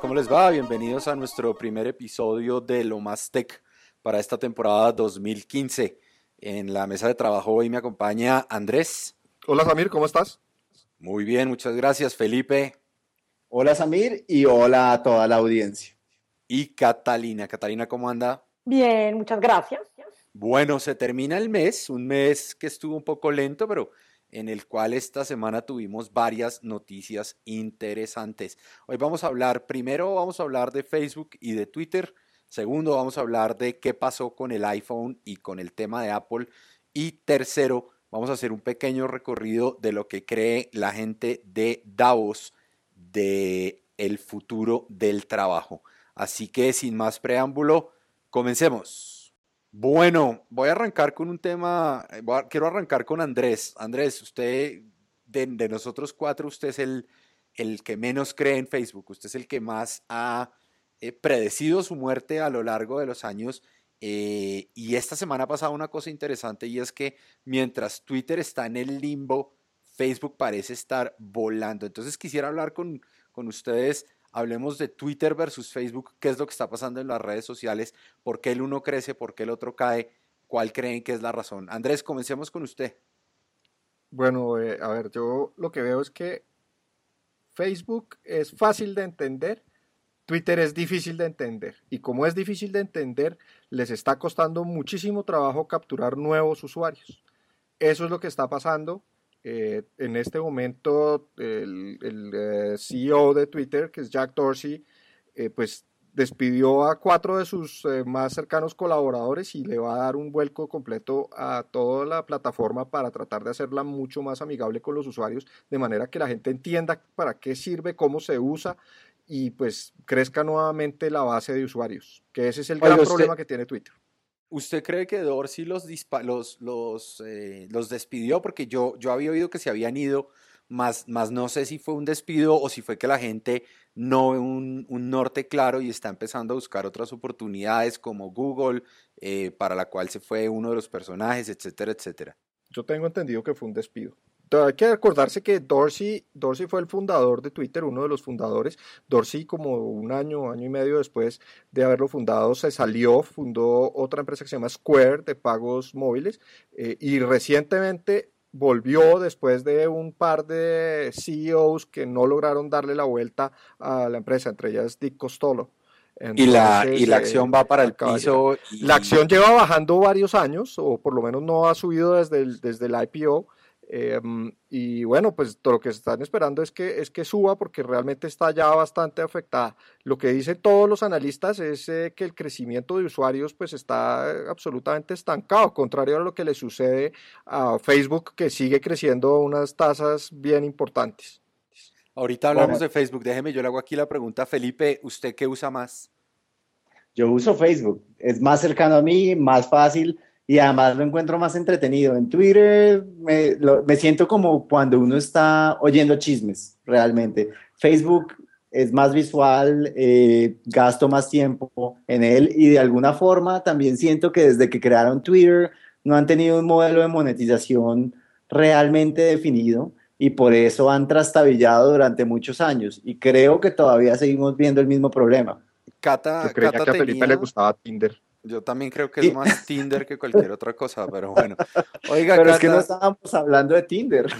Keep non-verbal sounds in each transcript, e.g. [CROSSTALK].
¿cómo les va? Bienvenidos a nuestro primer episodio de Lo Más Tech para esta temporada 2015. En la mesa de trabajo hoy me acompaña Andrés. Hola Samir, ¿cómo estás? Muy bien, muchas gracias. Felipe. Hola Samir y hola a toda la audiencia. Y Catalina. Catalina, ¿cómo anda? Bien, muchas gracias. Bueno, se termina el mes, un mes que estuvo un poco lento, pero en el cual esta semana tuvimos varias noticias interesantes. Hoy vamos a hablar, primero vamos a hablar de Facebook y de Twitter, segundo vamos a hablar de qué pasó con el iPhone y con el tema de Apple y tercero vamos a hacer un pequeño recorrido de lo que cree la gente de Davos de el futuro del trabajo. Así que sin más preámbulo, comencemos. Bueno, voy a arrancar con un tema, eh, quiero arrancar con Andrés. Andrés, usted, de, nosotros cuatro, usted es el, el, que menos cree en Facebook, usted es el que más ha eh, predecido su muerte a lo largo de los años. Eh, y esta semana ha pasado una cosa interesante y es que mientras Twitter está en el limbo, Facebook parece estar volando. Entonces quisiera hablar con, con ustedes Hablemos de Twitter versus Facebook, qué es lo que está pasando en las redes sociales, por qué el uno crece, por qué el otro cae, cuál creen que es la razón. Andrés, comencemos con usted. Bueno, eh, a ver, yo lo que veo es que Facebook es fácil de entender, Twitter es difícil de entender. Y como es difícil de entender, les está costando muchísimo trabajo capturar nuevos usuarios. Eso es lo que está pasando eh, en este momento el, eh, CEO de Twitter, que es Jack Dorsey, eh, pues despidió a cuatro de sus más cercanos colaboradores y le va a dar un vuelco completo a toda la plataforma para tratar de hacerla mucho más amigable con los usuarios, de manera que la gente entienda para qué sirve, cómo se usa y pues crezca nuevamente la base de usuarios, que ese es el gran problema que tiene Twitter. ¿Usted cree que Dorsey los, los, eh, los, despidió? Porque yo, yo había oído que se habían ido, más, más no sé si fue un despido o si fue que la gente no ve un, un norte claro y está empezando a buscar otras oportunidades como Google, eh, para la cual se fue uno de los personajes, etcétera, etcétera. Yo tengo entendido que fue un despido hay que acordarse que Dorsey, Dorsey fue el fundador de Twitter, uno de los fundadores. Dorsey, como un año, año y medio después de haberlo fundado, se salió, fundó otra empresa que se llama Square de pagos móviles eh, y recientemente volvió después de un par de CEOs que no lograron darle la vuelta a la empresa, entre ellas Dick Costolo. y, la, y la acción va para el piso. La acción lleva bajando varios años, o por lo menos no ha subido desde el, desde el IPO. Em, y bueno, pues todo lo que están esperando es que, es que suba porque realmente está ya bastante afectada. Lo que dicen todos los analistas es eh, que el crecimiento de usuarios pues está absolutamente estancado, contrario a lo que le sucede a Facebook que sigue creciendo a unas tasas bien importantes. Ahorita hablamos de Facebook, déjeme, yo le hago aquí la pregunta, Felipe, ¿usted qué usa más? Yo uso Facebook, es más cercano a mí, más fácil y además lo encuentro más entretenido. En Twitter me, me, siento como cuando uno está oyendo chismes, realmente. Facebook es más visual, eh, gasto más tiempo en él y de alguna forma también siento que desde que crearon Twitter no han tenido un modelo de monetización realmente definido y por eso han trastabillado durante muchos años y creo que todavía seguimos viendo el mismo problema. Cata, Yo creía que a Felipe le gustaba Tinder. Yo también creo que es más Tinder que cualquier [LAUGHS] otra cosa, pero bueno. Oiga, pero es que no estábamos hablando de Tinder. [LAUGHS]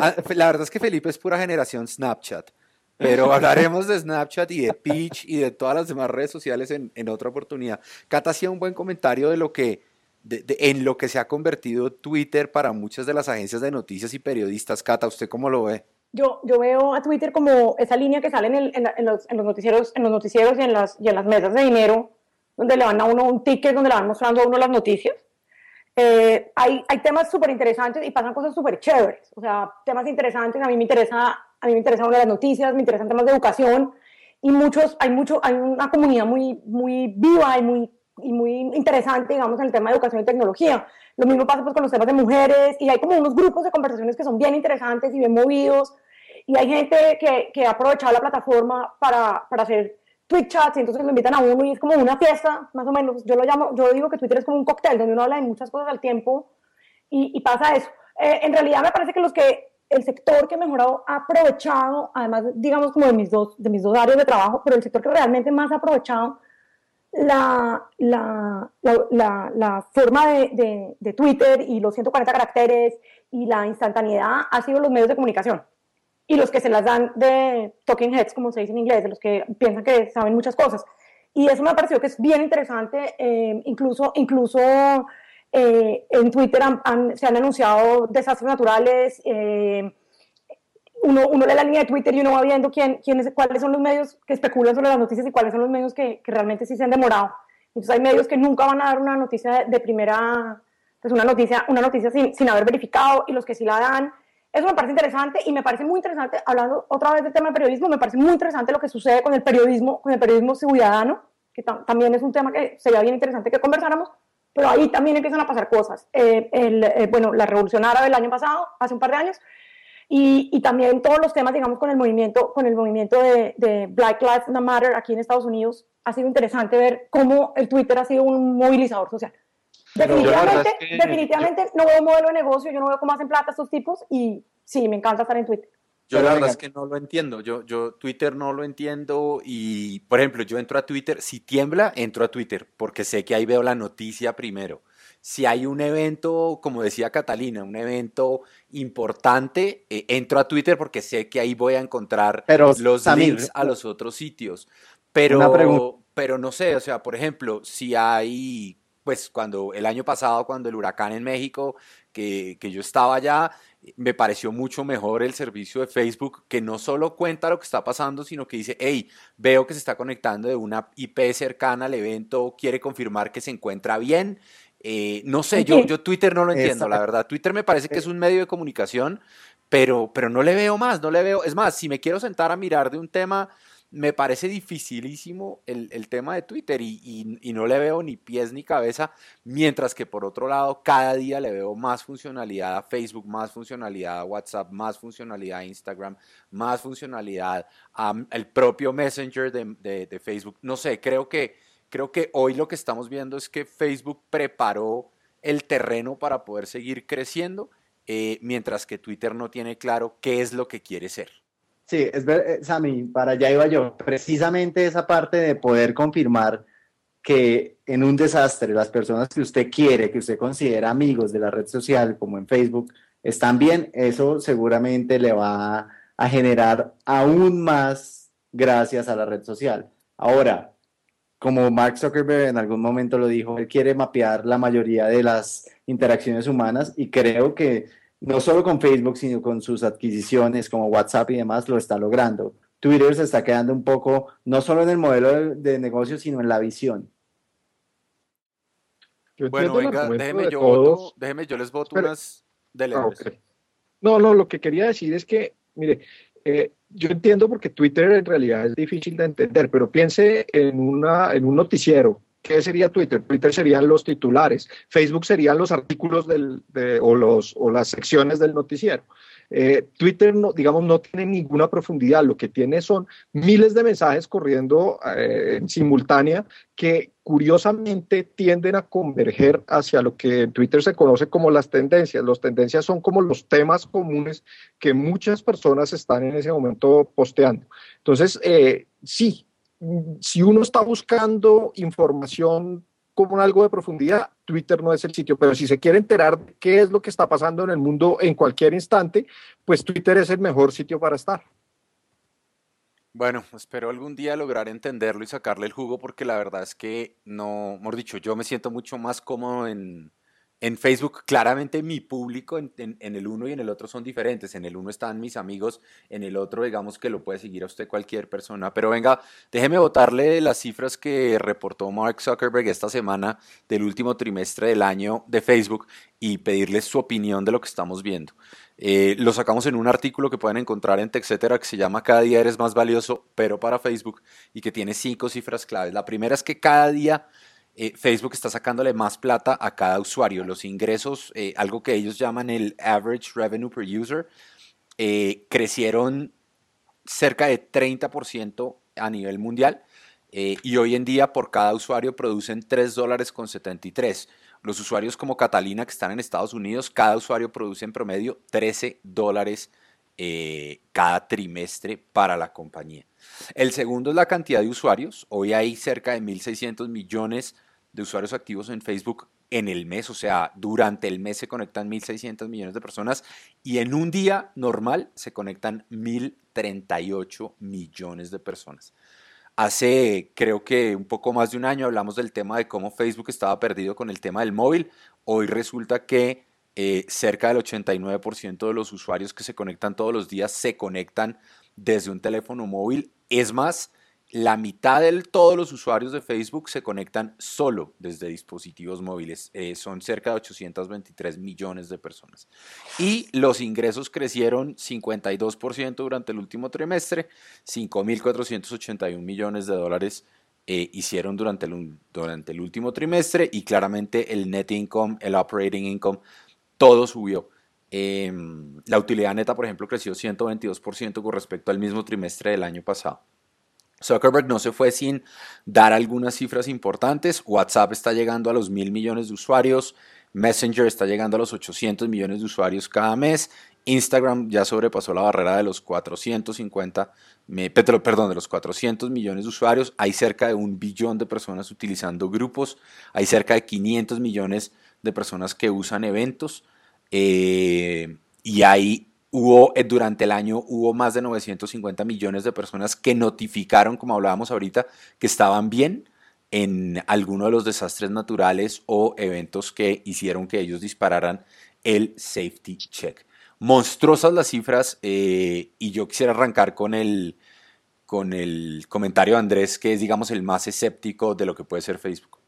Ah, la verdad es que Felipe es pura generación Snapchat, pero hablaremos de Snapchat y de Pitch y de todas las demás redes sociales en, en otra oportunidad. Cata hacía un buen comentario de lo que, de, en lo que se ha convertido Twitter para muchas de las agencias de noticias y periodistas. Cata, ¿usted cómo lo ve? Yo, yo veo a Twitter como esa línea que sale en, el, en, los, en los, noticieros, en los noticieros y en las, y en las mesas de dinero donde le van a uno un ticket, donde le van mostrando a uno las noticias. Eh, hay, hay temas súper interesantes y pasan cosas súper chéveres. O sea, temas interesantes. A mí me interesa, a mí me interesan una de las noticias, me interesan temas de educación y muchos, hay mucho, hay una comunidad muy, muy viva y muy, y muy interesante, digamos, en el tema de educación y tecnología. Lo mismo pasa pues, con los temas de mujeres y hay como unos grupos de conversaciones que son bien interesantes y bien movidos y hay gente que, que ha aprovechado la plataforma para, para hacer Twitch chats y entonces lo invitan a uno y es como una fiesta, más o menos. Yo lo llamo, yo digo que Twitter es como un cóctel donde uno habla de muchas cosas al tiempo y, pasa eso. Eh, en realidad me parece que los que el sector que mejor ha aprovechado, además, digamos, como de mis dos, de mis dos áreas de trabajo, pero el sector que realmente más ha aprovechado la, la, la, la forma de, de, Twitter y los 140 caracteres y la instantaneidad ha sido los medios de comunicación. Y los que se las dan de talking heads, como se dice en inglés, de los que piensan que saben muchas cosas. Y eso me ha parecido que es bien interesante, eh, incluso, incluso eh, en Twitter se han anunciado desastres naturales. Eh, uno, uno, lee la línea de Twitter y uno va viendo quién, quién cuáles son los medios que especulan sobre las noticias y cuáles son los medios que, que, realmente sí se han demorado. Entonces hay medios que nunca van a dar una noticia de, primera, pues una noticia, una noticia sin, sin, haber verificado y los que sí la dan. Eso me parece interesante y me parece muy interesante, hablando otra vez del tema del periodismo, me parece muy interesante lo que sucede con el periodismo, con el periodismo ciudadano, que también es un tema que sería bien interesante que conversáramos, pero ahí también empiezan a pasar cosas. Eh, el, eh, bueno, la revolución árabe del año pasado, hace un par de años, y, también todos los temas, digamos, con el movimiento, con el movimiento de, Black Lives Matter aquí en Estados Unidos, ha sido interesante ver cómo el Twitter ha sido un movilizador social. Definitivamente, definitivamente no veo un modelo de negocio, yo no veo cómo hacen plata estos tipos y sí, me encanta estar en Twitter. Yo la verdad es que no lo entiendo. Yo, yo Twitter no lo entiendo y, por ejemplo, yo entro a Twitter, si tiembla, entro a Twitter porque sé que ahí veo la noticia primero. Si hay un evento, como decía Catalina, un evento importante, eh, entro a Twitter porque sé que ahí voy a encontrar los links a los otros sitios. Pero, pero no sé, o sea, por ejemplo, si hay, pues cuando el año pasado, cuando el huracán en México, que, que yo estaba allá, me pareció mucho mejor el servicio de Facebook que no solo cuenta lo que está pasando, sino que dice, hey, veo que se está conectando de una IP cercana al evento, quiere confirmar que se encuentra bien. Eh, no sé, yo, yo Twitter no lo entiendo, la verdad. Twitter me parece que es un medio de comunicación, pero, pero no le veo más, no le veo. Es más, si me quiero sentar a mirar de un tema me parece dificilísimo el, el tema de Twitter y, y, no le veo ni pies ni cabeza, mientras que por otro lado cada día le veo más funcionalidad a Facebook, más funcionalidad a WhatsApp, más funcionalidad a Instagram, más funcionalidad al propio Messenger de, de, de, Facebook. No sé, creo que, creo que hoy lo que estamos viendo es que Facebook preparó el terreno para poder seguir creciendo, eh, mientras que Twitter no tiene claro qué es lo que quiere ser. Sí, es ver, eh, para allá iba yo. Precisamente esa parte de poder confirmar que en un desastre las personas que usted quiere, que usted considera amigos de la red social, como en Facebook, están bien, eso seguramente le va a generar aún más gracias a la red social. Ahora, como Mark Zuckerberg en algún momento lo dijo, él quiere mapear la mayoría de las interacciones humanas y creo que no solo con Facebook, sino con sus adquisiciones como WhatsApp y demás, lo está logrando. Twitter se está quedando un poco, no solo en el modelo de, negocio, sino en la visión. bueno, venga, déjeme yo, déjeme, yo les voto unas de ah, No, no, lo que quería decir es que, mire, eh, yo entiendo porque Twitter en realidad es difícil de entender, pero piense en, una, en un noticiero ¿Qué sería Twitter? Twitter serían los titulares, Facebook serían los artículos del, o, los, o las secciones del noticiero. Eh, Twitter, no, digamos, no tiene ninguna profundidad, lo que tiene son miles de mensajes corriendo eh, en simultánea que curiosamente tienden a converger hacia lo que en Twitter se conoce como las tendencias. Las tendencias son como los temas comunes que muchas personas están en ese momento posteando. Entonces, eh, sí, si uno está buscando información como algo de profundidad, Twitter no es el sitio, pero si se quiere enterar de qué es lo que está pasando en el mundo en cualquier instante, pues Twitter es el mejor sitio para estar. Bueno, espero algún día lograr entenderlo y sacarle el jugo porque la verdad es que no, mejor dicho, yo me siento mucho más cómodo en, en Facebook, claramente mi público en, el uno y en el otro son diferentes. En el uno están mis amigos, en el otro digamos que lo puede seguir a usted cualquier persona. Pero venga, déjeme botarle las cifras que reportó Mark Zuckerberg esta semana del último trimestre del año de Facebook y pedirles su opinión de lo que estamos viendo. Eh, lo sacamos en un artículo que pueden encontrar en TechCetera que se llama Cada día eres más valioso, pero para Facebook, y que tiene cinco cifras claves. La primera es que cada día eh, Facebook está sacándole más plata a cada usuario. Los ingresos, eh, algo que ellos llaman el average revenue per user, eh, crecieron cerca de 30% a nivel mundial y hoy en día por cada usuario producen 3 dólares con 73. Los usuarios como Catalina que están en Estados Unidos, cada usuario produce en promedio 13 dólares cada trimestre para la compañía. El segundo es la cantidad de usuarios. Hoy hay cerca de 1.600 millones de usuarios activos en Facebook en el mes, o sea, durante el mes se conectan 1.600 millones de personas y en un día normal se conectan 1.038 millones de personas. Hace creo que un poco más de un año hablamos del tema de cómo Facebook estaba perdido con el tema del móvil. Hoy resulta que eh, cerca del 89% de los usuarios que se conectan todos los días se conectan desde un teléfono móvil. Es más, la mitad de todos los usuarios de Facebook se conectan solo desde dispositivos móviles. Eh, son cerca de 823 millones de personas. Y los ingresos crecieron 52% durante el último trimestre, 5.481 millones de dólares eh, hicieron durante el, el último trimestre y claramente el net income, el operating income, todo subió. Em, la utilidad neta, por ejemplo, creció 122% con respecto al mismo trimestre del año pasado. Zuckerberg no se fue sin dar algunas cifras importantes. WhatsApp está llegando a los mil millones de usuarios. Messenger está llegando a los 800 millones de usuarios cada mes. Instagram ya sobrepasó la barrera de los 450, perdón, de los 400 millones de usuarios. Hay cerca de un billón de personas utilizando grupos. Hay cerca de 500 millones de personas que usan eventos. Eh, y hay Hubo, eh, durante el año hubo más de 950 millones de personas que notificaron, como hablábamos ahorita, que estaban bien en alguno de los desastres naturales o eventos que hicieron que ellos dispararan el safety check. Monstruosas las cifras eh, y yo quisiera arrancar con el, con el comentario de Andrés, que es, digamos, el más escéptico de lo que puede ser Facebook.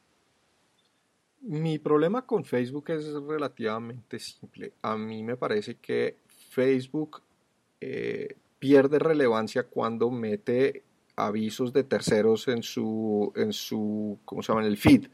Mi problema con Facebook es relativamente simple. A mí me parece que Facebook eh, pierde relevancia cuando mete avisos de terceros en su, en su ¿cómo se llama? En el feed.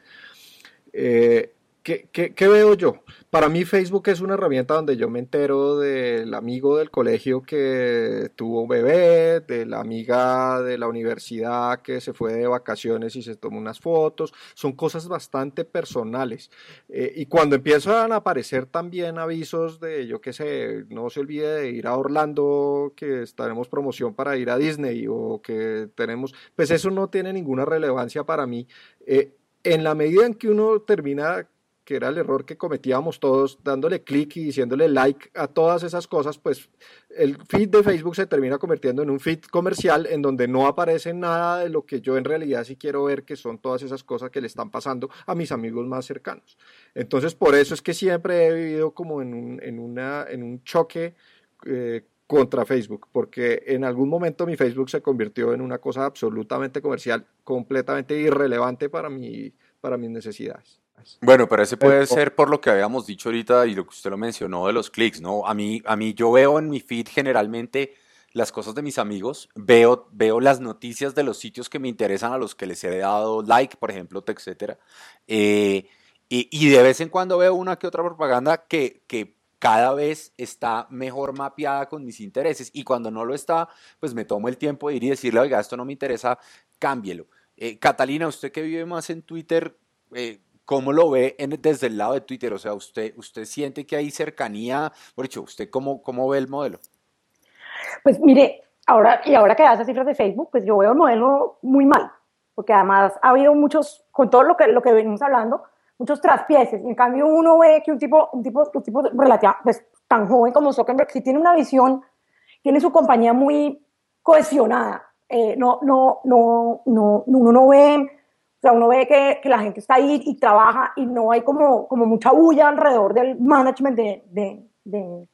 Eh, ¿Qué, veo yo? Para mí Facebook es una herramienta donde yo me entero del amigo del colegio que tuvo un bebé, de la amiga de la universidad que se fue de vacaciones y se tomó unas fotos. Son cosas bastante personales. Eh, y cuando empiezan a aparecer también avisos de, yo qué sé, no se olvide de ir a Orlando, que estaremos promoción para ir a Disney o que tenemos, pues eso no tiene ninguna relevancia para mí. Eh, en la medida en que uno termina que era el error que cometíamos todos, dándole clic y diciéndole like a todas esas cosas, pues el feed de Facebook se termina convirtiendo en un feed comercial en donde no aparece nada de lo que yo en realidad sí quiero ver, que son todas esas cosas que le están pasando a mis amigos más cercanos. Entonces, por eso es que siempre he vivido como en un, en una, en un choque. Eh, contra Facebook, porque en algún momento mi Facebook se convirtió en una cosa absolutamente comercial, completamente irrelevante para, mi, para mis necesidades. Bueno, pero ese puede ser por lo que habíamos dicho ahorita y lo que usted lo mencionó de los clics, ¿no? A mí, a mí yo veo en mi feed generalmente las cosas de mis amigos, veo, veo las noticias de los sitios que me interesan, a los que les he dado like, por ejemplo, etcétera. Eh, y, y, de vez en cuando veo una que otra propaganda que, que cada vez está mejor mapeada con mis intereses y cuando no lo está, pues me tomo el tiempo de ir y decirle, oiga, esto no me interesa, cámbielo. Eh, Catalina, usted que vive más en Twitter, eh, ¿Cómo lo ve desde el lado de Twitter? O sea, ¿usted, usted siente que hay cercanía? Por hecho, ¿usted cómo, cómo ve el modelo? Pues mire, ahora, y ahora que da esas cifras de Facebook, pues yo veo el modelo muy mal, porque además ha habido muchos, con todo lo que, lo que venimos hablando, muchos traspieces. En cambio, uno ve que un tipo, un tipo, un tipo relativa, pues, tan joven como Zuckerberg, sí tiene una visión, tiene su compañía muy cohesionada. Eh, no, no, no, no, uno no ve sea, uno ve que, que, la gente está ahí y trabaja y no hay como, como mucha bulla alrededor del management de, de,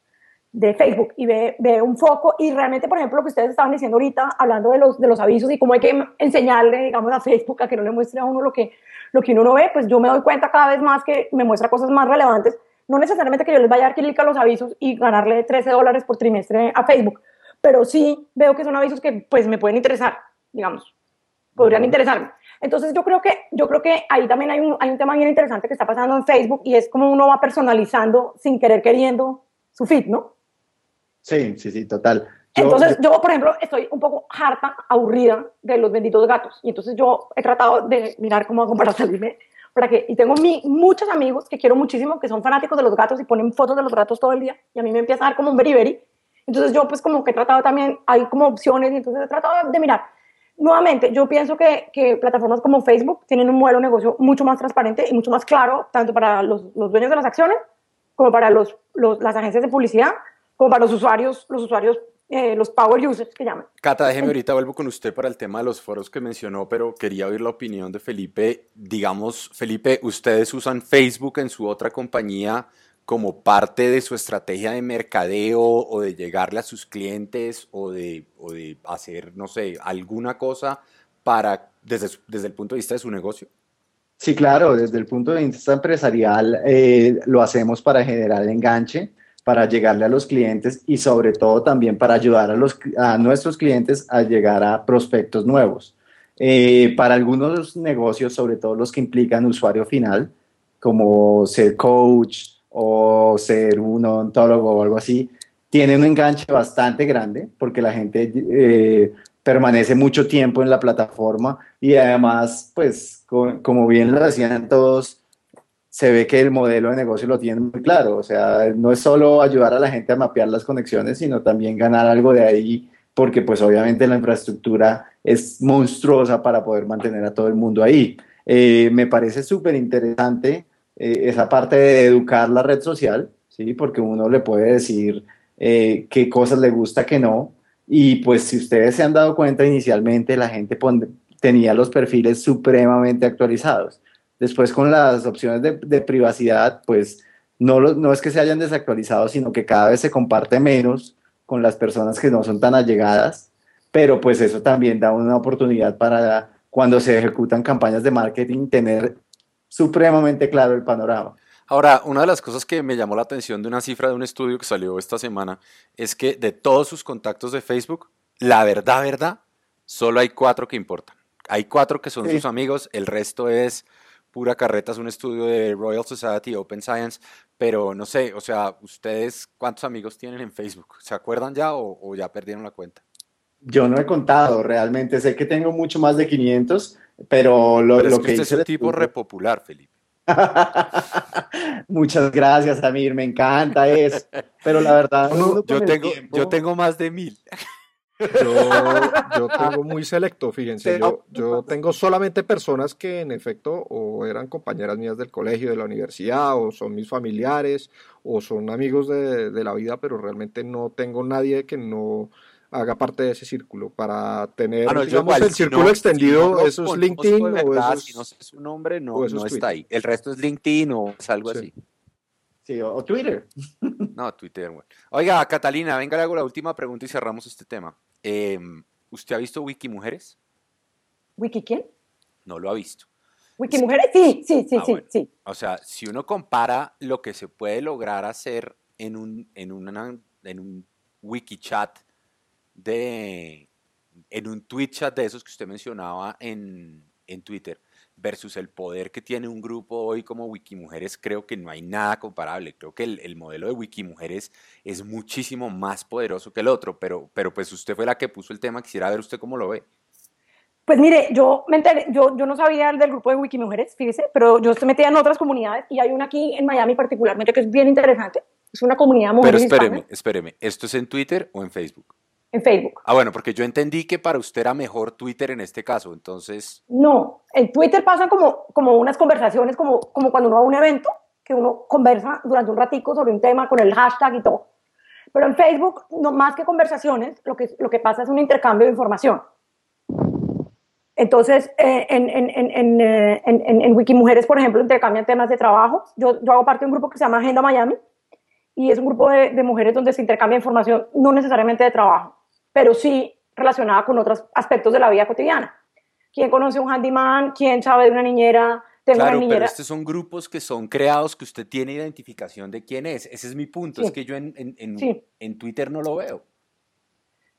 de, Facebook y ve, ve, un foco y realmente, por ejemplo, lo que ustedes estaban diciendo ahorita, hablando de los, de los avisos y cómo hay que enseñarle, digamos, a Facebook a que no le muestre a uno lo que, lo que uno no ve, pues yo me doy cuenta cada vez más que me muestra cosas más relevantes. No necesariamente que yo les vaya a dar clic a los avisos y ganarle 13 dólares por trimestre a Facebook, pero sí veo que son avisos que pues me pueden interesar, digamos, podrían interesarme. Entonces yo creo que, yo creo que ahí también hay un, hay un tema bien interesante que está pasando en Facebook y es como uno va personalizando sin querer queriendo su feed, ¿no? Sí, sí, sí, total. entonces yo, por ejemplo, estoy un poco harta, aburrida de los benditos gatos. Y entonces yo he tratado de mirar cómo hago [LAUGHS] para salirme, para que, y tengo mi, muchos amigos que quiero muchísimo, que son fanáticos de los gatos y ponen fotos de los gatos todo el día, y a mí me empieza a dar como un beriberi. Entonces yo pues como que he tratado también, hay como opciones, y entonces he tratado de mirar. Nuevamente, yo pienso que, que plataformas como Facebook tienen un modelo de negocio mucho más transparente y mucho más claro, tanto para los, los dueños de las acciones, como para los, los, las agencias de publicidad, como para los usuarios, los usuarios eh, los power users que llaman. Cata, déjeme ahorita vuelvo con usted para el tema de los foros que mencionó, pero quería oír la opinión de Felipe. Digamos, Felipe, ustedes usan Facebook en su otra compañía como parte de su estrategia de mercadeo o de llegarle a sus clientes o de, hacer, no sé, alguna cosa para, desde, desde el punto de vista de su negocio. Sí, claro, desde el punto de vista empresarial eh, lo hacemos para generar enganche para llegarle a los clientes y sobre todo también para ayudar a, los, a nuestros clientes a llegar a prospectos nuevos. Eh, para algunos negocios, sobre todo los que implican usuario final, como ser coach o ser un odontólogo o algo así, tienen un enganche bastante grande porque la gente eh, permanece mucho tiempo en la plataforma y además, pues, como bien lo decían todos, se ve que el modelo de negocio lo tiene muy claro. O sea, no es solo ayudar a la gente a mapear las conexiones, sino también ganar algo de ahí, porque pues obviamente la infraestructura es monstruosa para poder mantener a todo el mundo ahí. Eh, me parece súper interesante eh, esa parte de educar la red social, ¿sí? porque uno le puede decir eh, qué cosas le gusta, qué no. Y pues si ustedes se han dado cuenta inicialmente, la gente tenía los perfiles supremamente actualizados. Después con las opciones de, privacidad, pues no, no es que se hayan desactualizado, sino que cada vez se comparte menos con las personas que no son tan allegadas, pero pues eso también da una oportunidad para cuando se ejecutan campañas de marketing tener supremamente claro el panorama. Ahora, una de las cosas que me llamó la atención de una cifra de un estudio que salió esta semana es que de todos sus contactos de Facebook, la verdad, verdad, solo hay cuatro que importan. Hay cuatro que son sus amigos, el resto es pura carreta, es un estudio de Royal Society Open Science, pero no sé, o sea, ¿ustedes cuántos amigos tienen en Facebook? ¿Se acuerdan ya o, ya perdieron la cuenta? Yo no he contado realmente, sé que tengo mucho más de 500, pero lo, lo que, usted es un tipo repopular, Felipe. [LAUGHS] Muchas gracias, Amir, me encanta eso. Pero la verdad, yo, tengo, yo tengo más de mil. Yo, tengo [LAUGHS] muy selecto, fíjense, yo, yo tengo solamente personas que en efecto o eran compañeras mías del colegio, de la universidad, o son mis familiares, o son amigos de, la vida, pero realmente no tengo nadie que no haga parte de ese círculo para tener ah, digamos, el círculo extendido, eso es LinkedIn o eso si no sé su nombre, no, no está ahí. El resto es LinkedIn o es algo así. Sí, o, Twitter. [LAUGHS] No, Twitter, bueno. Oiga, Catalina, venga, le hago la última pregunta y cerramos este tema. Em, ¿Usted ha visto Wikimujeres? ¿Wiki quién? No lo ha visto. ¿Wikimujeres? Sí, sí, sí, ah, sí, sí. O sea, si uno compara lo que se puede lograr hacer en un, en una, en un WikiChat de, en un tweet chat de esos que usted mencionaba en, en Twitter, versus el poder que tiene un grupo hoy como Wikimujeres, creo que no hay nada comparable. Creo que el, modelo de Wikimujeres es muchísimo más poderoso que el otro, pero, pero pues usted fue la que puso el tema, quisiera ver usted cómo lo ve. Pues mire, yo me enteré, yo, yo no sabía del grupo de Wikimujeres, fíjese, pero yo estoy metida en otras comunidades y hay una aquí en Miami particularmente que es bien interesante. Es una comunidad muy Pero espéreme, espéreme, ¿esto es en Twitter o en Facebook? En Facebook. Ah, bueno, porque yo entendí que para usted era mejor Twitter en este caso, entonces... No, en Twitter pasan como, como unas conversaciones, como, como cuando uno va a un evento, que uno conversa durante un ratico sobre un tema con el hashtag y todo. Pero en Facebook, no más que conversaciones, lo que, lo que pasa es un intercambio de información. Entonces, eh, en, en, en, eh, en, en, Wikimujeres, por ejemplo, intercambian temas de trabajo. Yo, yo hago parte de un grupo que se llama Agenda Miami y es un grupo de, de mujeres donde se intercambia información, no necesariamente de trabajo, pero sí relacionada con otros aspectos de la vida cotidiana. ¿Quién conoce un handyman? ¿Quién sabe de una niñera? Tengo claro, una niñera. pero estos son grupos que son creados que usted tiene identificación de quién es. Ese es mi punto, es que yo en, en, en, en, Twitter no lo veo.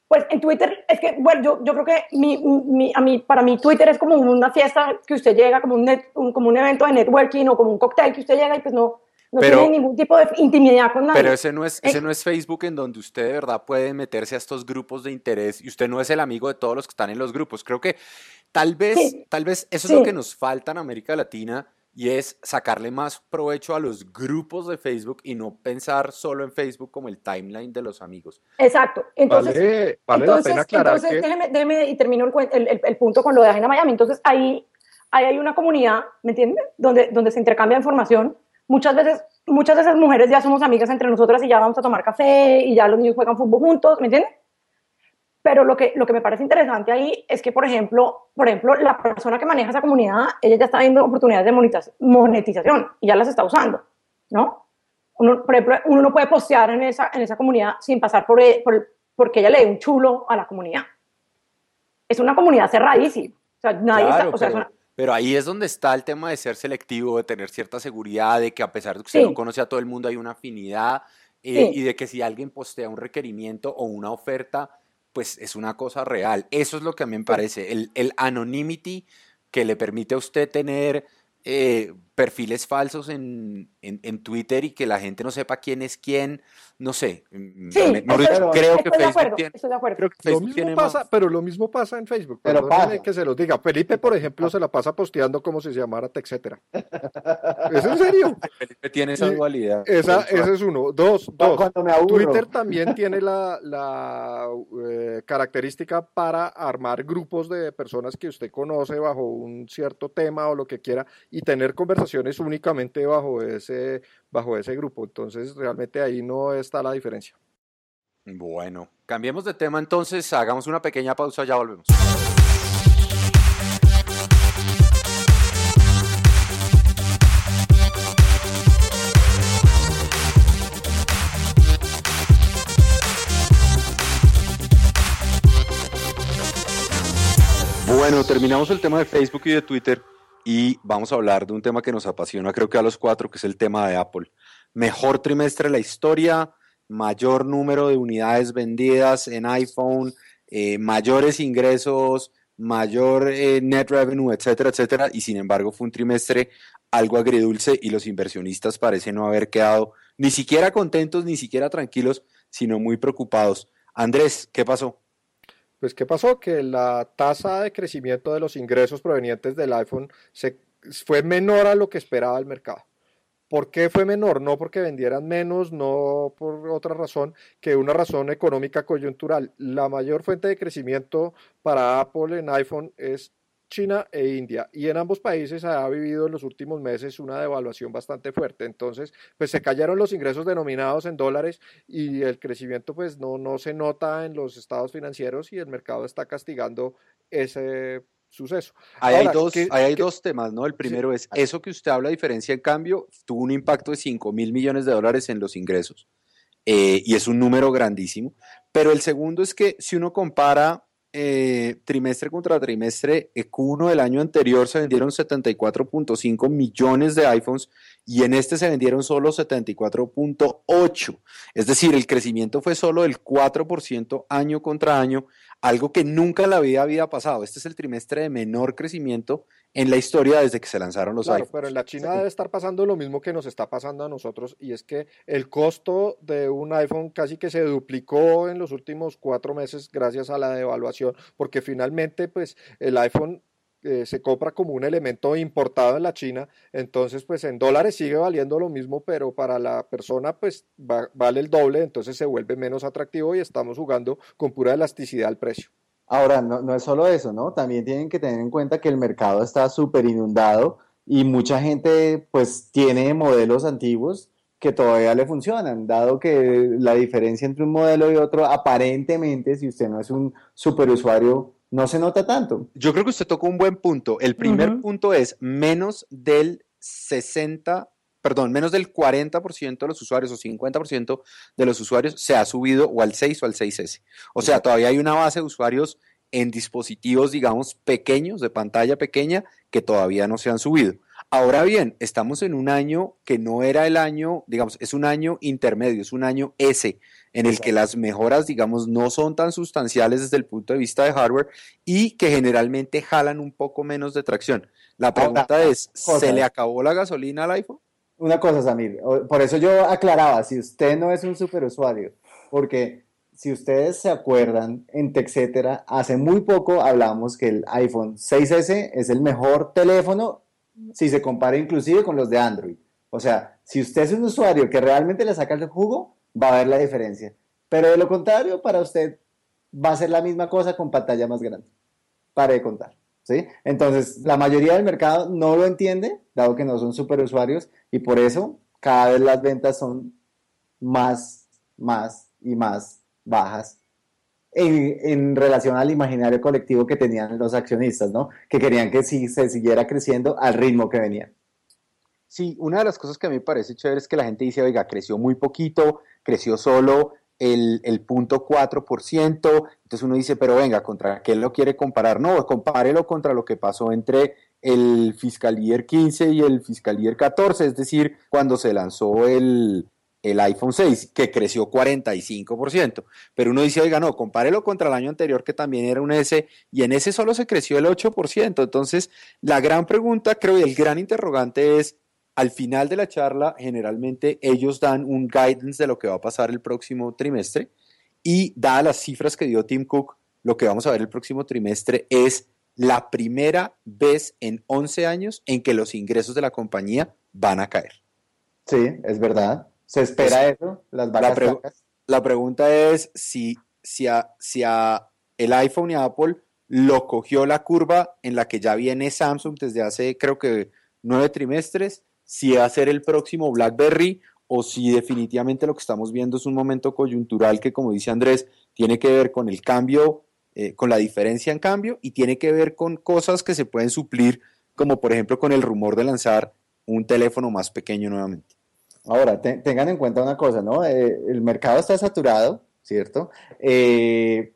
Pues en Twitter, es que, bueno, yo, yo creo que mi, mi, a mí, para mí Twitter es como una fiesta que usted llega, como un, un, como un evento de networking o como un cóctel que usted llega y pues no, no pero, tiene ningún tipo de intimidad con nadie. Pero ese no, es, ese no es Facebook en donde usted de verdad puede meterse a estos grupos de interés y usted no es el amigo de todos los que están en los grupos. Creo que tal vez, tal vez eso es lo que nos falta en América Latina y es sacarle más provecho a los grupos de Facebook y no pensar solo en Facebook como el timeline de los amigos. Exacto. Entonces, vale, vale entonces, la pena aclarar entonces que... déjeme, déjeme y termino el, el- el- el punto con lo de Agenda Miami. Entonces, ahí, ahí hay una comunidad, ¿me entiendes? Donde, donde se intercambia información. Muchas veces, muchas de esas mujeres ya somos amigas entre nosotras y ya vamos a tomar café y ya los niños juegan fútbol juntos, ¿me entiendes? Pero lo que, lo que me parece interesante ahí es que, por ejemplo, por ejemplo, la persona que maneja esa comunidad, ella ya está viendo oportunidades de monetiz- monetización y ya las está usando, ¿no? Uno, por ejemplo, uno no puede postear en esa, en esa comunidad sin pasar por, e- por- porque ella le dé un chulo a la comunidad. Es una comunidad cerradísima. O sea, nadie Claro, está, o sea, es una- pero ahí es donde está el tema de ser selectivo, de tener cierta seguridad, de que a pesar de que usted Sí. no conoce a todo el mundo, hay una afinidad eh, Sí. y de que si alguien postea un requerimiento o una oferta, pues es una cosa real. Eso es lo que a mí me parece, el, el anonymity que le permite a usted tener eh, perfiles falsos en, en- en Twitter y que la gente no sepa quién es quién, no sé. mm, Sí, me- creo que de Facebook acuerdo, tiene, estoy de acuerdo. creo que Lo Facebook mismo tiene pasa, más- pero lo mismo pasa en Facebook. Pero pasa. que se los diga. Felipe, por ejemplo, se la pasa posteando como si se llamara etcétera. ¿Es en serio? [LAUGHS] Felipe tiene esa dualidad. Esa, ese es uno. Dos, dos. Twitter también tiene la, la, eh, característica para armar grupos de personas que usted conoce bajo un cierto tema o lo que quiera y tener conversaciones únicamente bajo ese, bajo ese grupo. Entonces, realmente ahí no está la diferencia. Bueno, cambiemos de tema entonces, hagamos una pequeña pausa, ya volvemos. Bueno, terminamos el tema de Facebook y de Twitter y vamos a hablar de un tema que nos apasiona, creo que a los cuatro, que es el tema de Apple. Mejor trimestre de la historia, mayor número de unidades vendidas en iPhone, eh, mayores ingresos, mayor eh, net revenue, etcétera, etcétera. Y sin embargo fue un trimestre algo agridulce y los inversionistas parecen no haber quedado ni siquiera contentos, ni siquiera tranquilos, sino muy preocupados. Andrés, ¿qué pasó? Pues, ¿qué pasó? Que la tasa de crecimiento de los ingresos provenientes del iPhone fue menor a lo que esperaba el mercado. ¿Por qué fue menor? No porque vendieran menos, no por otra razón que una razón económica coyuntural. La mayor fuente de crecimiento para Apple en iPhone es China e India. Y en ambos países ha vivido en los últimos meses una devaluación bastante fuerte. Entonces, pues se cayeron los ingresos denominados en dólares y el crecimiento pues no, no se nota en los estados financieros y el mercado está castigando ese suceso. Ahí hay, dos, ¿qué- ahí hay dos temas, ¿no? El primero es eso que usted habla, diferencia en cambio, tuvo un impacto de 5 mil millones de dólares en los ingresos eh, y es un número grandísimo. Pero el segundo es que si uno compara eh, trimestre contra trimestre, eh, Q1 del año anterior se vendieron 74.5 millones de iPhones y en este se vendieron solo 74.8. Es decir, el crecimiento fue solo del 4% año contra año, algo que nunca en la vida había pasado. Este es el trimestre de menor crecimiento en la historia desde que se lanzaron los Claro, iPhones. pero en la China debe estar pasando lo mismo que nos está pasando a nosotros y es que el costo de un iPhone casi que se duplicó en los últimos cuatro meses gracias a la devaluación, porque finalmente pues el iPhone eh, se compra como un elemento importado en la China, entonces pues en dólares sigue valiendo lo mismo, pero para la persona pues va- vale el doble, entonces se vuelve menos atractivo y estamos jugando con pura elasticidad al precio. Ahora, no, no es solo eso, ¿no? También tienen que tener en cuenta que el mercado está súper inundado y mucha gente pues tiene modelos antiguos que todavía le funcionan, dado que la diferencia entre un modelo y otro aparentemente, si usted no es un superusuario, no se nota tanto. Yo creo que usted tocó un buen punto. El primer punto es menos del 60, perdón, menos del 40% de los usuarios o 50% de los usuarios se ha subido o al 6 o al 6S. O sea, todavía hay una base de usuarios en dispositivos, digamos, pequeños, de pantalla pequeña, que todavía no se han subido. Ahora bien, estamos en un año que no era el año, digamos, es un año intermedio, es un año S, en el que las mejoras, digamos, no son tan sustanciales desde el punto de vista de hardware y que generalmente jalan un poco menos de tracción. La pregunta Ahora, es, cosa. ¿se le acabó la gasolina al iPhone? Una cosa, Samir, por eso yo aclaraba, si usted no es un superusuario, porque si ustedes se acuerdan, en TechCetera, hace muy poco hablamos que el iPhone 6S es el mejor teléfono si se compara inclusive con los de Android. O sea, si usted es un usuario que realmente le saca el jugo, va a ver la diferencia. Pero de lo contrario, para usted va a ser la misma cosa con pantalla más grande. Pare de contar. ¿sí? Entonces, la mayoría del mercado no lo entiende, dado que no son superusuarios, y por eso cada vez las ventas son más, más y más bajas en, relación al imaginario colectivo que tenían los accionistas, ¿no? Que querían que sí se siguiera creciendo al ritmo que venía. Sí, una de las cosas que a mí me parece chévere es que la gente dice, oiga, creció muy poquito, creció solo el, el punto 4%, entonces uno dice, pero venga, ¿contra qué lo quiere comparar? No, compárelo contra lo que pasó entre el fiscal year 15 y el fiscal year 14, es decir, cuando se lanzó el, el iPhone 6, que creció 45%. Pero uno dice, oiga, no, compárelo contra el año anterior, que también era un S, y en ese solo se creció el 8%. Entonces, la gran pregunta, creo, y el gran interrogante es, al final de la charla, generalmente ellos dan un guidance de lo que va a pasar el próximo trimestre, y dadas las cifras que dio Tim Cook, lo que vamos a ver el próximo trimestre es la primera vez en 11 años en que los ingresos de la compañía van a caer. Sí, es verdad. ¿Se espera eso? Las la, la, pregunta es si, si, a, si a el iPhone y Apple lo cogió la curva en la que ya viene Samsung desde hace creo que nueve trimestres, si va a ser el próximo BlackBerry o si definitivamente lo que estamos viendo es un momento coyuntural que, como dice Andrés, tiene que ver con el cambio, eh, con la diferencia en cambio y tiene que ver con cosas que se pueden suplir, como por ejemplo con el rumor de lanzar un teléfono más pequeño nuevamente. Ahora, tengan en cuenta una cosa, ¿no? Eh, el mercado está saturado, ¿cierto? Eh,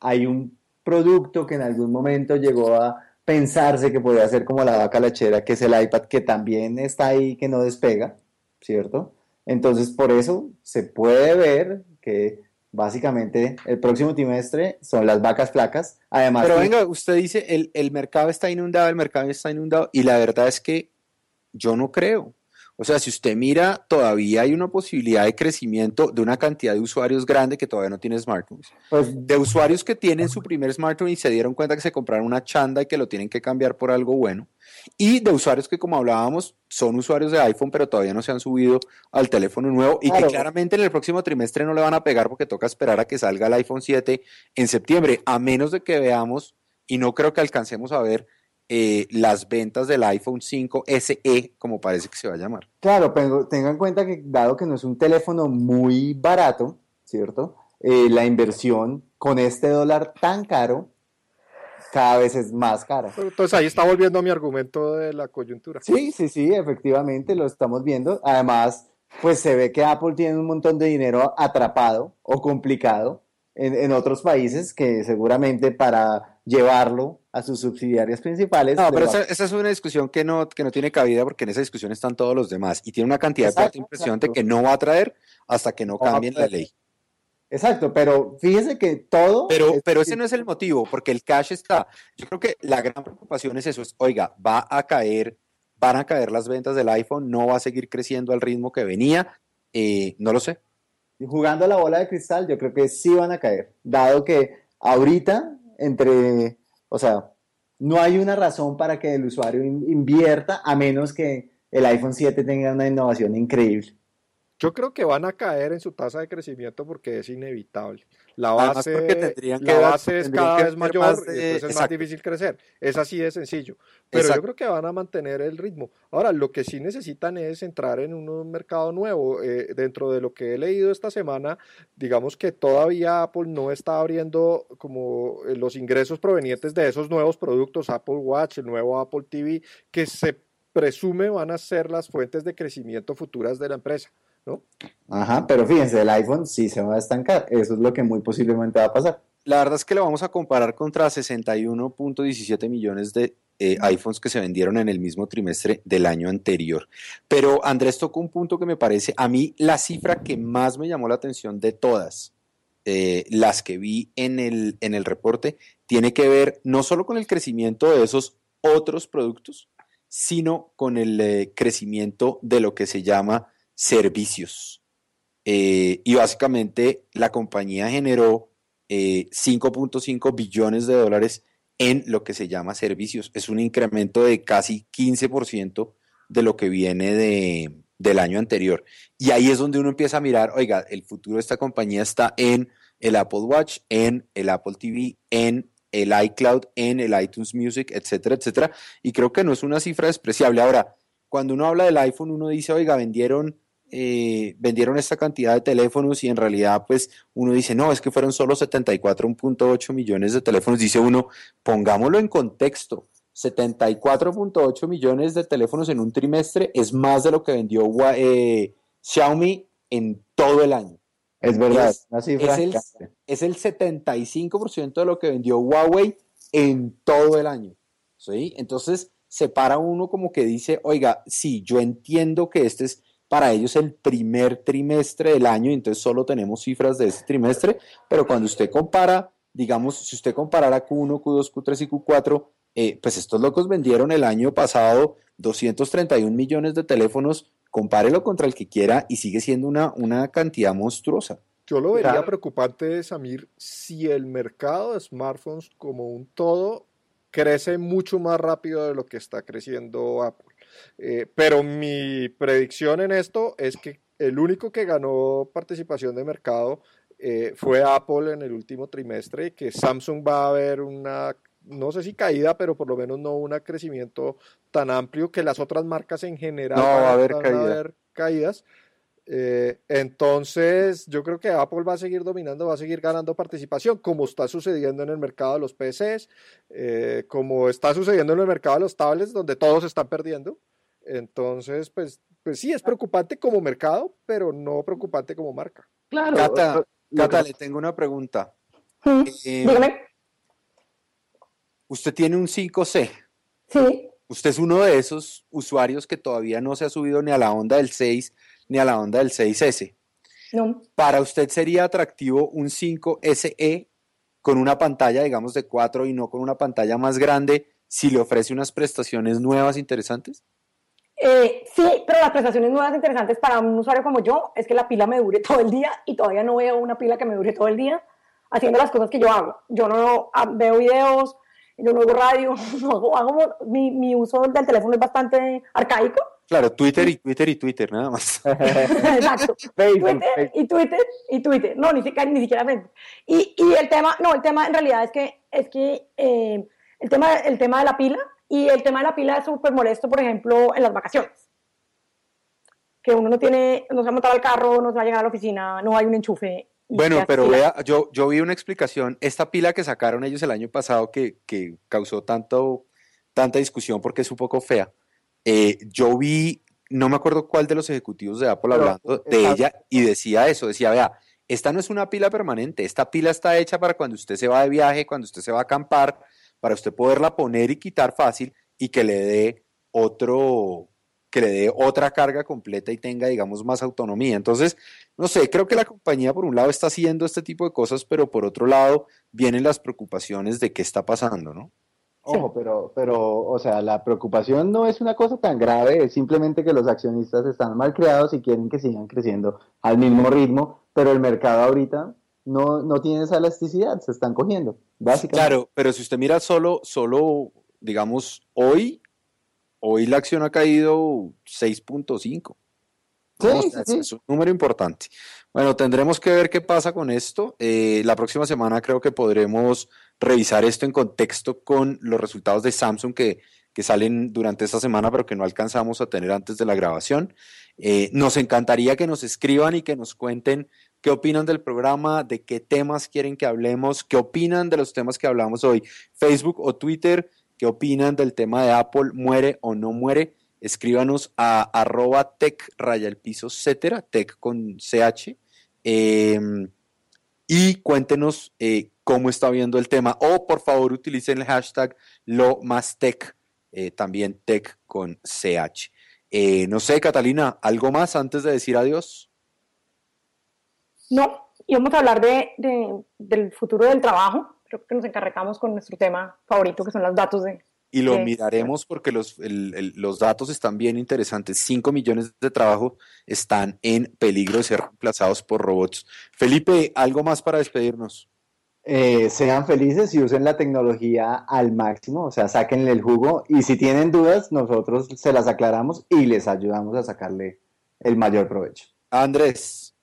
hay un producto que en algún momento llegó a pensarse que podía ser como la vaca lechera, que es el iPad, que también está ahí, que no despega, ¿cierto? Entonces, por eso se puede ver que básicamente el próximo trimestre son las vacas flacas. Además, pero venga, usted dice el, el mercado está inundado, el mercado está inundado, y la verdad es que yo no creo. O sea, si usted mira, todavía hay una posibilidad de crecimiento de una cantidad de usuarios grande que todavía no tiene smartphones. Pues, de usuarios que tienen su primer smartphone y se dieron cuenta que se compraron una chanda y que lo tienen que cambiar por algo bueno. Y de usuarios que, como hablábamos, son usuarios de iPhone, pero todavía no se han subido al teléfono nuevo y que claramente en el próximo trimestre no le van a pegar porque toca esperar a que salga el iPhone 7 en septiembre, a menos de que veamos, y no creo que alcancemos a ver eh, las ventas del iPhone 5 SE, como parece que se va a llamar. Claro, pero tengan en cuenta que dado que no es un teléfono muy barato, ¿cierto? Eh, la inversión con este dólar tan caro cada vez es más cara. Entonces ahí está volviendo mi argumento de la coyuntura. Sí, sí, sí, efectivamente lo estamos viendo. Además, pues se ve que Apple tiene un montón de dinero atrapado o complicado en, otros países que seguramente para llevarlo a sus subsidiarias principales. No, pero esa, es una discusión que no, que no tiene cabida porque en esa discusión están todos los demás y tiene una cantidad de impresión de que no va a traer hasta que no cambien la ley. Exacto, pero fíjese que todo... Pero, pero ese no es el motivo, porque el cash está... Yo creo que la gran preocupación es eso, es, oiga, va a caer, van a caer las ventas del iPhone, no va a seguir creciendo al ritmo que venía, eh, no lo sé. Y jugando a la bola de cristal, yo creo que sí van a caer, dado que ahorita, entre, o sea, no hay una razón para que el usuario invierta a menos que el iPhone 7 tenga una innovación increíble. Yo creo que van a caer en su tasa de crecimiento porque es inevitable. La base, la base es cada vez mayor y entonces es más difícil crecer. Es así de sencillo. Pero yo creo que van a mantener el ritmo. Ahora, lo que sí necesitan es entrar en un mercado nuevo. Eh, dentro de lo que he leído esta semana, digamos que todavía Apple no está abriendo como eh, los ingresos provenientes de esos nuevos productos, Apple Watch, el nuevo Apple TV, que se presume van a ser las fuentes de crecimiento futuras de la empresa. ¿No? Ajá, pero fíjense, el iPhone sí se va a estancar, eso es lo que muy posiblemente va a pasar. La verdad es que lo vamos a comparar contra 61.17 millones de eh, iPhones que se vendieron en el mismo trimestre del año anterior. Pero Andrés tocó un punto que me parece, a mí la cifra que más me llamó la atención de todas, eh, las que vi en el, en el reporte, tiene que ver no solo con el crecimiento de esos otros productos, sino con el eh, crecimiento de lo que se llama servicios. Eh, y básicamente la compañía generó 5.5 eh, billones de dólares en lo que se llama servicios. Es un incremento de casi 15% de lo que viene de, del año anterior. Y ahí es donde uno empieza a mirar, oiga, el futuro de esta compañía está en el Apple Watch, en el Apple TV, en el iCloud, en el iTunes Music, etcétera, etcétera. Y creo que no es una cifra despreciable. Ahora, cuando uno habla del iPhone, uno dice, oiga, vendieron eh, vendieron esta cantidad de teléfonos y en realidad pues uno dice, no, es que fueron solo 74.8 millones de teléfonos, dice uno, pongámoslo en contexto, 74.8 millones de teléfonos en un trimestre es más de lo que vendió eh, Xiaomi en todo el año. Es verdad, es, es, el, es el 75% de lo que vendió Huawei en todo el año. ¿sí? Entonces, se para uno como que dice, oiga, sí, yo entiendo que este es para ellos el primer trimestre del año, entonces solo tenemos cifras de ese trimestre, pero cuando usted compara, digamos, si usted comparara Q1, Q2, Q3 y Q4, eh, pues estos locos vendieron el año pasado 231 millones de teléfonos, compárelo contra el que quiera y sigue siendo una, una cantidad monstruosa. Yo lo vería preocupante, Samir, si el mercado de smartphones como un todo crece mucho más rápido de lo que está creciendo Apple. Eh, pero mi predicción en esto es que el único que ganó participación de mercado eh, fue Apple en el último trimestre, que Samsung va a ver una, no sé si caída, pero por lo menos no un crecimiento tan amplio que las otras marcas en general no, van, a haber, van a haber caídas. Eh, entonces, yo creo que Apple va a seguir dominando, va a seguir ganando participación, como está sucediendo en el mercado de los PCs, eh, como está sucediendo en el mercado de los tablets, donde todos están perdiendo. Entonces, pues, pues sí, es preocupante como mercado, pero no preocupante como marca. Claro. Cata, Cata le tengo una pregunta. Mm, eh, Dígame. Usted tiene un 5C. Sí. Usted es uno de esos usuarios que todavía no se ha subido ni a la onda del 6 ni a la onda del 6S. No. ¿Para usted sería atractivo un 5SE con una pantalla, digamos, de 4 y no con una pantalla más grande si le ofrece unas prestaciones nuevas interesantes? Eh, sí, pero las prestaciones nuevas interesantes para un usuario como yo es que la pila me dure todo el día y todavía no veo una pila que me dure todo el día haciendo las cosas que yo hago. Yo no ah, veo videos, yo no hago radio, [LAUGHS] no hago, hago mi, mi, uso del teléfono es bastante arcaico. Claro, Twitter y Twitter y Twitter, nada más. [LAUGHS] Exacto. Twitter y Twitter y Twitter. No, ni siquiera, ni siquiera Facebook. Y, y el tema, no, el tema en realidad es que, es que eh, el, tema, el tema de la pila y el tema de la pila es súper molesto, por ejemplo, en las vacaciones. Que uno no tiene, no se ha montado al carro, no se va a llegar a la oficina, no hay un enchufe. Bueno, pero vea, yo, yo vi una explicación. Esta pila que sacaron ellos el año pasado que, que causó tanto, tanta discusión porque es un poco fea. Eh, yo vi, no me acuerdo cuál de los ejecutivos de Apple pero, hablando de ella y decía eso, decía, vea, esta no es una pila permanente, esta pila está hecha para cuando usted se va de viaje, cuando usted se va a acampar, para usted poderla poner y quitar fácil y que le dé otro que le dé otra carga completa y tenga, digamos, más autonomía. Entonces, no sé, creo que la compañía por un lado está haciendo este tipo de cosas, pero por otro lado vienen las preocupaciones de qué está pasando, ¿no? Ojo, pero, pero, o sea, la preocupación no es una cosa tan grave, es simplemente que los accionistas están mal creados y quieren que sigan creciendo al mismo ritmo, pero el mercado ahorita no, no tiene esa elasticidad, se están cogiendo, básicamente. Claro, pero si usted mira solo, solo, digamos, hoy, hoy la acción ha caído 6.5. Sí, sí, sí. Es un número importante. Bueno, tendremos que ver qué pasa con esto. Eh, la próxima semana creo que podremos revisar esto en contexto con los resultados de Samsung que, que salen durante esta semana, pero que no alcanzamos a tener antes de la grabación. Eh, nos encantaría que nos escriban y que nos cuenten qué opinan del programa, de qué temas quieren que hablemos, qué opinan de los temas que hablamos hoy, Facebook o Twitter, qué opinan del tema de Apple, muere o no muere. Escríbanos a arroba tech raya el piso, etcétera, tech con ch. Eh, y cuéntenos eh, cómo está viendo el tema. O por favor utilicen el hashtag lo más tech, eh, también tech con ch. Eh, no sé, Catalina, ¿algo más antes de decir adiós? No, íbamos a hablar de, del futuro del trabajo. Creo que nos encarregamos con nuestro tema favorito, que son los datos de... Y lo miraremos porque los, el, el, los datos están bien interesantes. 5 millones de trabajos están en peligro de ser reemplazados por robots. Felipe, ¿algo más para despedirnos? eh, sean felices y usen la tecnología al máximo, o sea, sáquenle el jugo y si tienen dudas, nosotros se las aclaramos y les ayudamos a sacarle el mayor provecho. Andrés.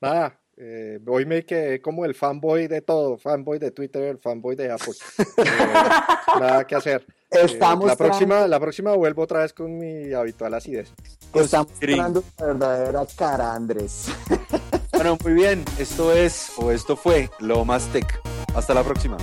Nada, eh, hoy me quedé como el fanboy de todo, fanboy de Twitter, el fanboy de Apple. [LAUGHS] Eh, nada que hacer. Eh, Estamos la, próxima, la próxima vuelvo otra vez con mi habitual acidez. Estamos la verdadera cara, Andrés. Bueno, muy bien. Esto es, o esto fue, Lo Más Tech. Hasta la próxima.